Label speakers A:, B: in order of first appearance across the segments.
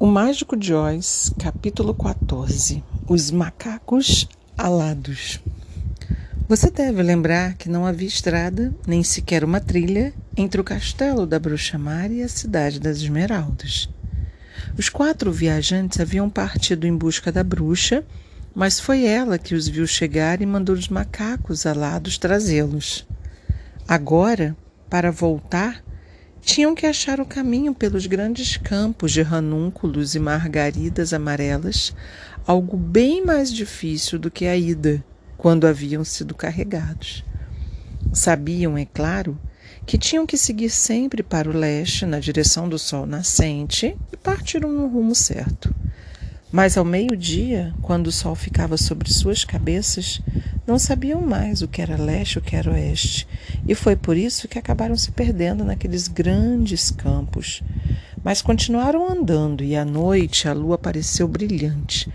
A: O Mágico de Oz, capítulo 14 Os macacos alados. Você deve lembrar que não havia estrada, nem sequer uma trilha, entre o castelo da Bruxa Mar e a cidade das Esmeraldas. Os quatro viajantes haviam partido em busca da bruxa, mas foi ela que os viu chegar e mandou os macacos alados trazê-los. Agora, para voltar, tinham que achar o caminho pelos grandes campos de ranúnculos e margaridas amarelas, algo bem mais difícil do que a ida, quando haviam sido carregados. Sabiam, é claro, que tinham que seguir sempre para o leste, na direção do sol nascente, e partiram no rumo certo. Mas ao meio-dia, quando o sol ficava sobre suas cabeças, não sabiam mais o que era leste o que era oeste, e foi por isso que acabaram se perdendo naqueles grandes campos. Mas continuaram andando e à noite a lua apareceu brilhante.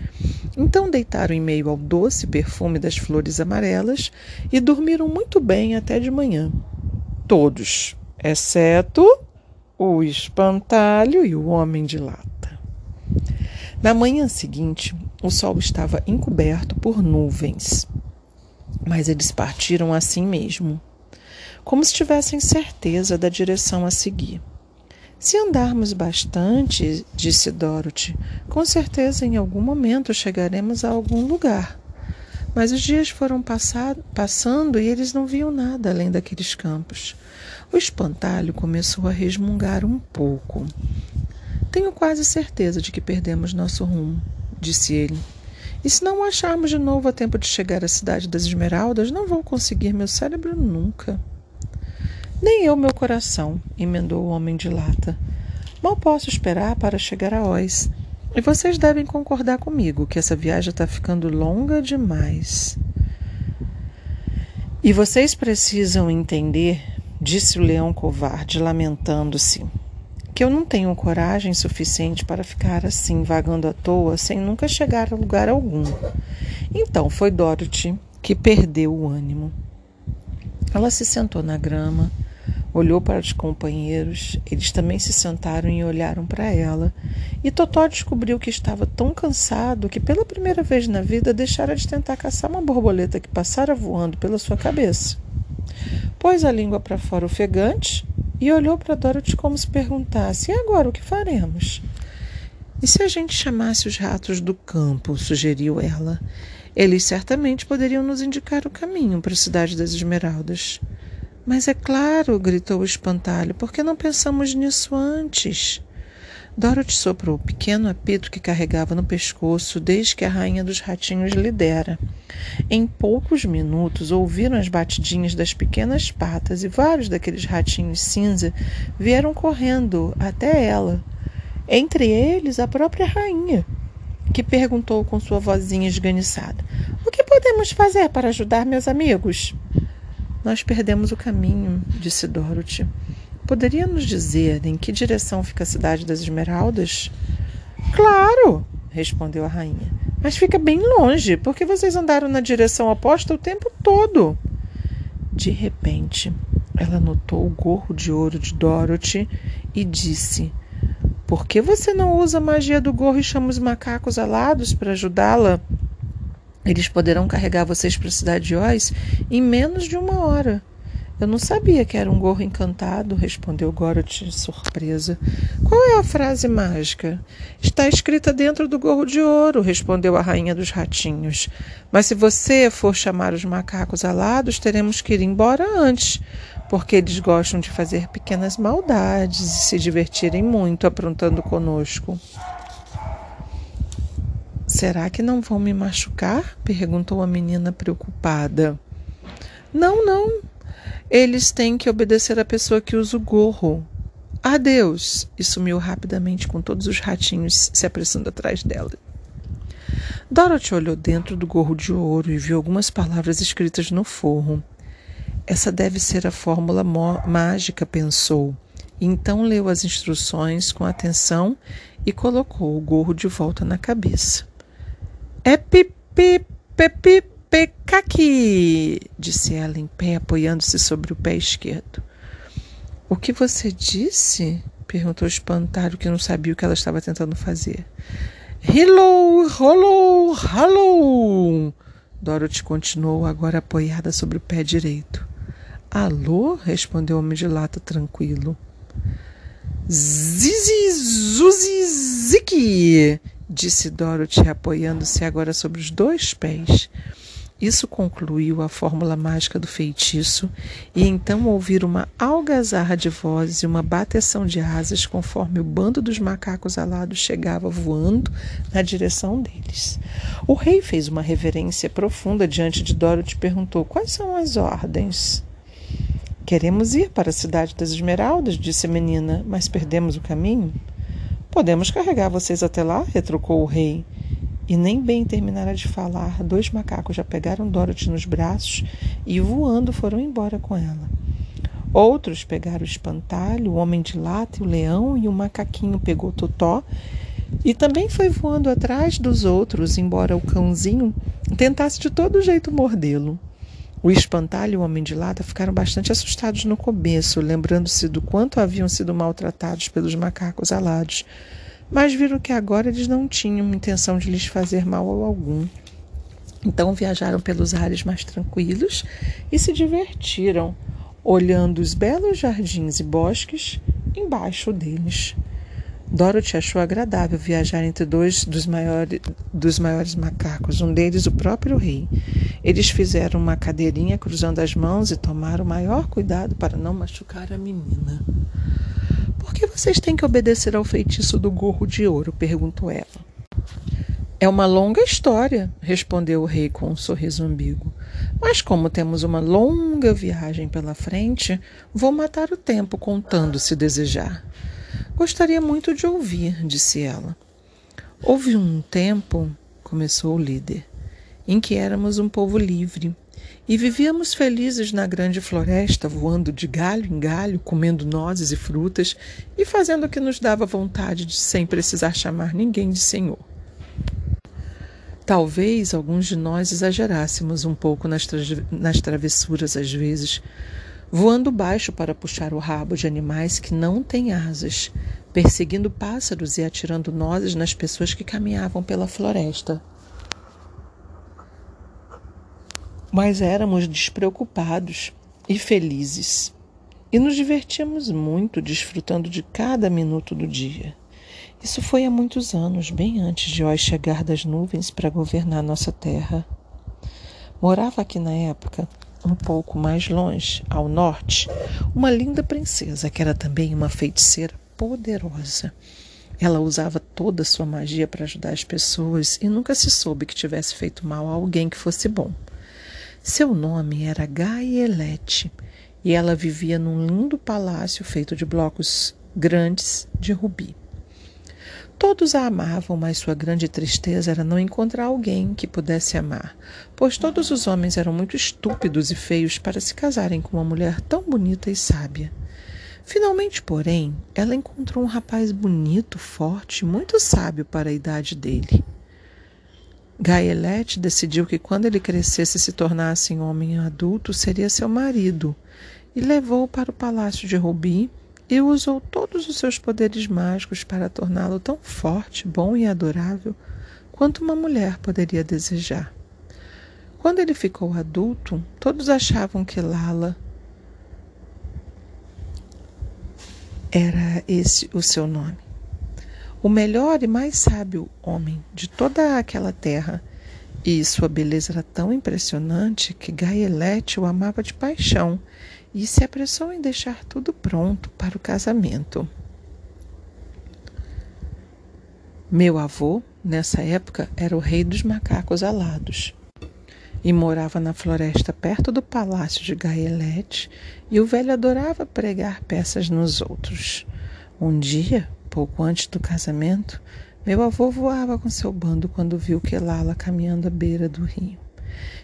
A: Então deitaram em meio ao doce perfume das flores amarelas e dormiram muito bem até de manhã. Todos, exceto o espantalho e o homem de lata. Na manhã seguinte, o sol estava encoberto por nuvens, mas eles partiram assim mesmo, como se tivessem certeza da direção a seguir. Se andarmos bastante, disse Dorothy, com certeza em algum momento chegaremos a algum lugar. Mas os dias foram passando e eles não viam nada além daqueles campos. O espantalho começou a resmungar um pouco. Tenho quase certeza de que perdemos nosso rumo, disse ele. E se não acharmos de novo a tempo de chegar à cidade das Esmeraldas, não vou conseguir meu cérebro nunca. Nem eu, meu coração, emendou o homem de lata. Mal posso esperar para chegar a Oz. E vocês devem concordar comigo que essa viagem está ficando longa demais. E vocês precisam entender, disse o leão covarde, lamentando-se que eu não tenho coragem suficiente para ficar assim, vagando à toa, sem nunca chegar a lugar algum. Então foi Dorothy que perdeu o ânimo. Ela se sentou na grama, olhou para os companheiros, eles também se sentaram e olharam para ela. E Totó descobriu que estava tão cansado que, pela primeira vez na vida, deixara de tentar caçar uma borboleta que passara voando pela sua cabeça. Pôs a língua para fora ofegante e olhou para Dorothy como se perguntasse: e agora o que faremos? E se a gente chamasse os ratos do campo? sugeriu ela. Eles certamente poderiam nos indicar o caminho para a cidade das Esmeraldas. Mas é claro, gritou o espantalho, por que não pensamos nisso antes? Dorothy soprou o pequeno apito que carregava no pescoço desde que a rainha dos ratinhos lhe dera. Em poucos minutos ouviram as batidinhas das pequenas patas e vários daqueles ratinhos cinza vieram correndo até ela. Entre eles a própria rainha, que perguntou com sua vozinha esganiçada: O que podemos fazer para ajudar meus amigos? Nós perdemos o caminho, disse Dorothy. Poderia nos dizer em que direção fica a cidade das Esmeraldas? Claro, respondeu a rainha. Mas fica bem longe, porque vocês andaram na direção oposta o tempo todo. De repente, ela notou o gorro de ouro de Dorothy e disse: Por que você não usa a magia do gorro e chama os macacos alados para ajudá-la? Eles poderão carregar vocês para a cidade de Oz em menos de uma hora. Eu não sabia que era um gorro encantado, respondeu Gorot, surpresa. Qual é a frase mágica? Está escrita dentro do gorro de ouro, respondeu a rainha dos ratinhos. Mas se você for chamar os macacos alados, teremos que ir embora antes, porque eles gostam de fazer pequenas maldades e se divertirem muito aprontando conosco. Será que não vão me machucar? perguntou a menina preocupada. Não, não, eles têm que obedecer à pessoa que usa o gorro. Adeus! E sumiu rapidamente com todos os ratinhos se apressando atrás dela. Dorothy olhou dentro do gorro de ouro e viu algumas palavras escritas no forro. Essa deve ser a fórmula mágica, pensou. Então leu as instruções com atenção e colocou o gorro de volta na cabeça. É pipi, pipi, Pecaqui, disse ela em pé, apoiando-se sobre o pé esquerdo. O que você disse? perguntou o espantalho que não sabia o que ela estava tentando fazer. Hello, hello, hello! Dorothy continuou, agora apoiada sobre o pé direito. Alô? respondeu o homem de lata tranquilo. Zizi, zuzi, ziki! disse Dorothy, apoiando-se agora sobre os dois pés. Isso concluiu a fórmula mágica do feitiço, e então ouviram uma algazarra de vozes e uma bateção de asas conforme o bando dos macacos alados chegava voando na direção deles. O rei fez uma reverência profunda diante de Dorothy e perguntou: Quais são as ordens? Queremos ir para a cidade das Esmeraldas, disse a menina, mas perdemos o caminho. Podemos carregar vocês até lá, retrucou o rei. E nem bem terminara de falar, dois macacos já pegaram Dorothy nos braços e voando foram embora com ela. Outros pegaram o espantalho, o homem de lata e o leão, e o macaquinho pegou Totó e também foi voando atrás dos outros, embora o cãozinho tentasse de todo jeito mordê-lo. O espantalho e o homem de lata ficaram bastante assustados no começo, lembrando-se do quanto haviam sido maltratados pelos macacos alados mas viram que agora eles não tinham intenção de lhes fazer mal algum. Então viajaram pelos ares mais tranquilos e se divertiram, olhando os belos jardins e bosques embaixo deles. Dorothy achou agradável viajar entre dois dos maiores, dos maiores macacos, um deles o próprio rei. Eles fizeram uma cadeirinha cruzando as mãos e tomaram o maior cuidado para não machucar a menina. Por que vocês têm que obedecer ao feitiço do gorro de ouro? perguntou ela. É uma longa história, respondeu o rei com um sorriso ambíguo. Mas como temos uma longa viagem pela frente, vou matar o tempo contando se desejar. Gostaria muito de ouvir, disse ela. Houve um tempo, começou o líder, em que éramos um povo livre e vivíamos felizes na grande floresta, voando de galho em galho, comendo nozes e frutas e fazendo o que nos dava vontade de sem precisar chamar ninguém de senhor. Talvez alguns de nós exagerássemos um pouco nas, tra nas travessuras às vezes, voando baixo para puxar o rabo de animais que não têm asas, perseguindo pássaros e atirando nozes nas pessoas que caminhavam pela floresta. Mas éramos despreocupados e felizes. E nos divertíamos muito desfrutando de cada minuto do dia. Isso foi há muitos anos, bem antes de Oz chegar das nuvens para governar nossa terra. Morava aqui na época, um pouco mais longe, ao norte, uma linda princesa que era também uma feiticeira poderosa. Ela usava toda a sua magia para ajudar as pessoas e nunca se soube que tivesse feito mal a alguém que fosse bom. Seu nome era Gaielete e ela vivia num lindo palácio feito de blocos grandes de rubi. Todos a amavam, mas sua grande tristeza era não encontrar alguém que pudesse amar, pois todos os homens eram muito estúpidos e feios para se casarem com uma mulher tão bonita e sábia. Finalmente, porém, ela encontrou um rapaz bonito, forte, muito sábio para a idade dele. Gaelete decidiu que quando ele crescesse e se tornasse um homem adulto, seria seu marido, e levou-o para o palácio de Rubi e usou todos os seus poderes mágicos para torná-lo tão forte, bom e adorável quanto uma mulher poderia desejar. Quando ele ficou adulto, todos achavam que Lala era esse o seu nome o melhor e mais sábio homem de toda aquela terra. E sua beleza era tão impressionante que Gaelete o amava de paixão e se apressou em deixar tudo pronto para o casamento. Meu avô, nessa época, era o rei dos macacos alados e morava na floresta perto do palácio de Gaelete, e o velho adorava pregar peças nos outros. Um dia, pouco antes do casamento, meu avô voava com seu bando quando viu Kelala caminhando à beira do rio.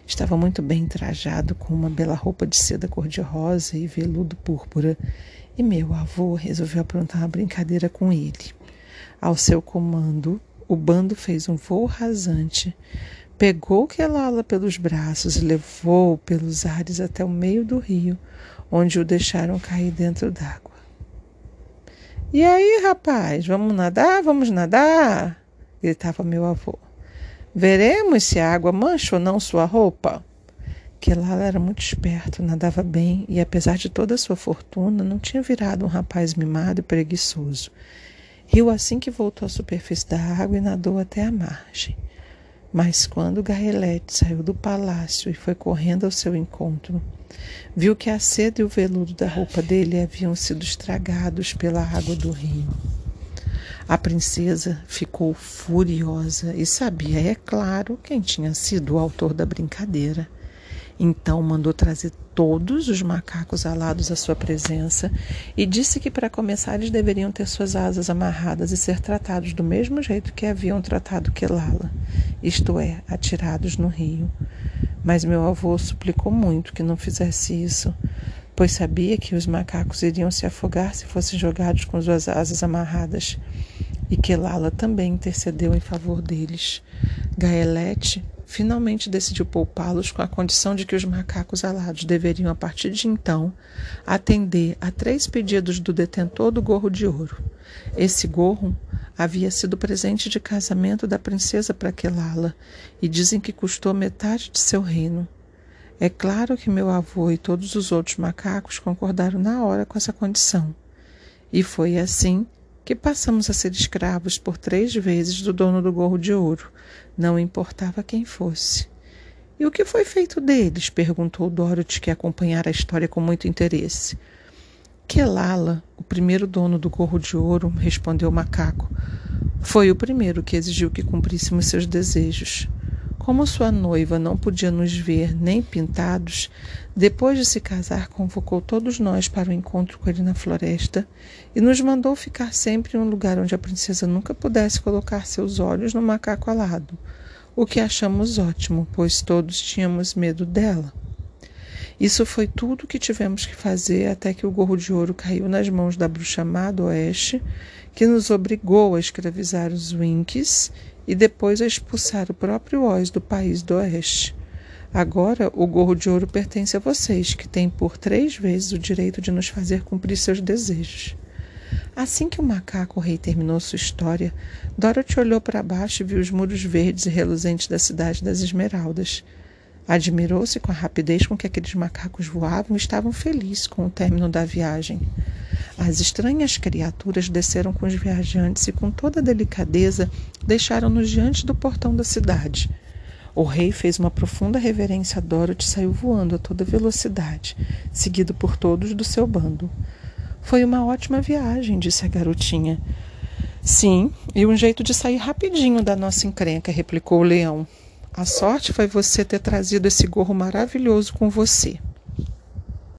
A: Estava muito bem trajado com uma bela roupa de seda cor-de-rosa e veludo púrpura, e meu avô resolveu aprontar uma brincadeira com ele. Ao seu comando, o bando fez um voo rasante, pegou Kelala pelos braços e levou-o pelos ares até o meio do rio, onde o deixaram cair dentro d'água. E aí, rapaz, vamos nadar? Vamos nadar? gritava meu avô. Veremos se a água mancha ou não sua roupa. Quelala era muito esperto, nadava bem e, apesar de toda a sua fortuna, não tinha virado um rapaz mimado e preguiçoso. Riu assim que voltou à superfície da água e nadou até a margem. Mas quando Garrelete saiu do palácio e foi correndo ao seu encontro, viu que a seda e o veludo da roupa dele haviam sido estragados pela água do rio. A princesa ficou furiosa e sabia, é claro, quem tinha sido o autor da brincadeira. Então mandou trazer todos os macacos alados à sua presença e disse que para começar eles deveriam ter suas asas amarradas e ser tratados do mesmo jeito que haviam tratado Quelala, isto é, atirados no rio. Mas meu avô suplicou muito que não fizesse isso, pois sabia que os macacos iriam se afogar se fossem jogados com suas asas amarradas. E Quelala também intercedeu em favor deles. Gaelete finalmente decidiu poupá-los com a condição de que os macacos alados deveriam, a partir de então, atender a três pedidos do detentor do gorro de ouro. Esse gorro havia sido presente de casamento da princesa para Quelala e dizem que custou metade de seu reino. É claro que meu avô e todos os outros macacos concordaram na hora com essa condição. E foi assim que passamos a ser escravos por três vezes do dono do gorro de ouro, não importava quem fosse. E o que foi feito deles? perguntou Dorothy, que acompanhara a história com muito interesse. Quelala, o primeiro dono do gorro de ouro, respondeu o macaco, foi o primeiro que exigiu que cumpríssemos seus desejos. Como sua noiva não podia nos ver nem pintados, depois de se casar, convocou todos nós para o encontro com ele na floresta e nos mandou ficar sempre em um lugar onde a princesa nunca pudesse colocar seus olhos no macaco alado, o que achamos ótimo, pois todos tínhamos medo dela. Isso foi tudo o que tivemos que fazer até que o gorro de ouro caiu nas mãos da bruxa má do oeste, que nos obrigou a escravizar os Winks e depois a expulsar o próprio Oz do país do oeste. Agora o gorro de ouro pertence a vocês, que têm por três vezes o direito de nos fazer cumprir seus desejos. Assim que o macaco rei terminou sua história, Dorothy olhou para baixo e viu os muros verdes e reluzentes da cidade das Esmeraldas. Admirou-se com a rapidez com que aqueles macacos voavam e estavam felizes com o término da viagem. As estranhas criaturas desceram com os viajantes e, com toda delicadeza, deixaram-nos diante do portão da cidade. O rei fez uma profunda reverência a Dorothy e saiu voando a toda velocidade, seguido por todos do seu bando. Foi uma ótima viagem, disse a garotinha. Sim, e um jeito de sair rapidinho da nossa encrenca, replicou o leão. A sorte foi você ter trazido esse gorro maravilhoso com você.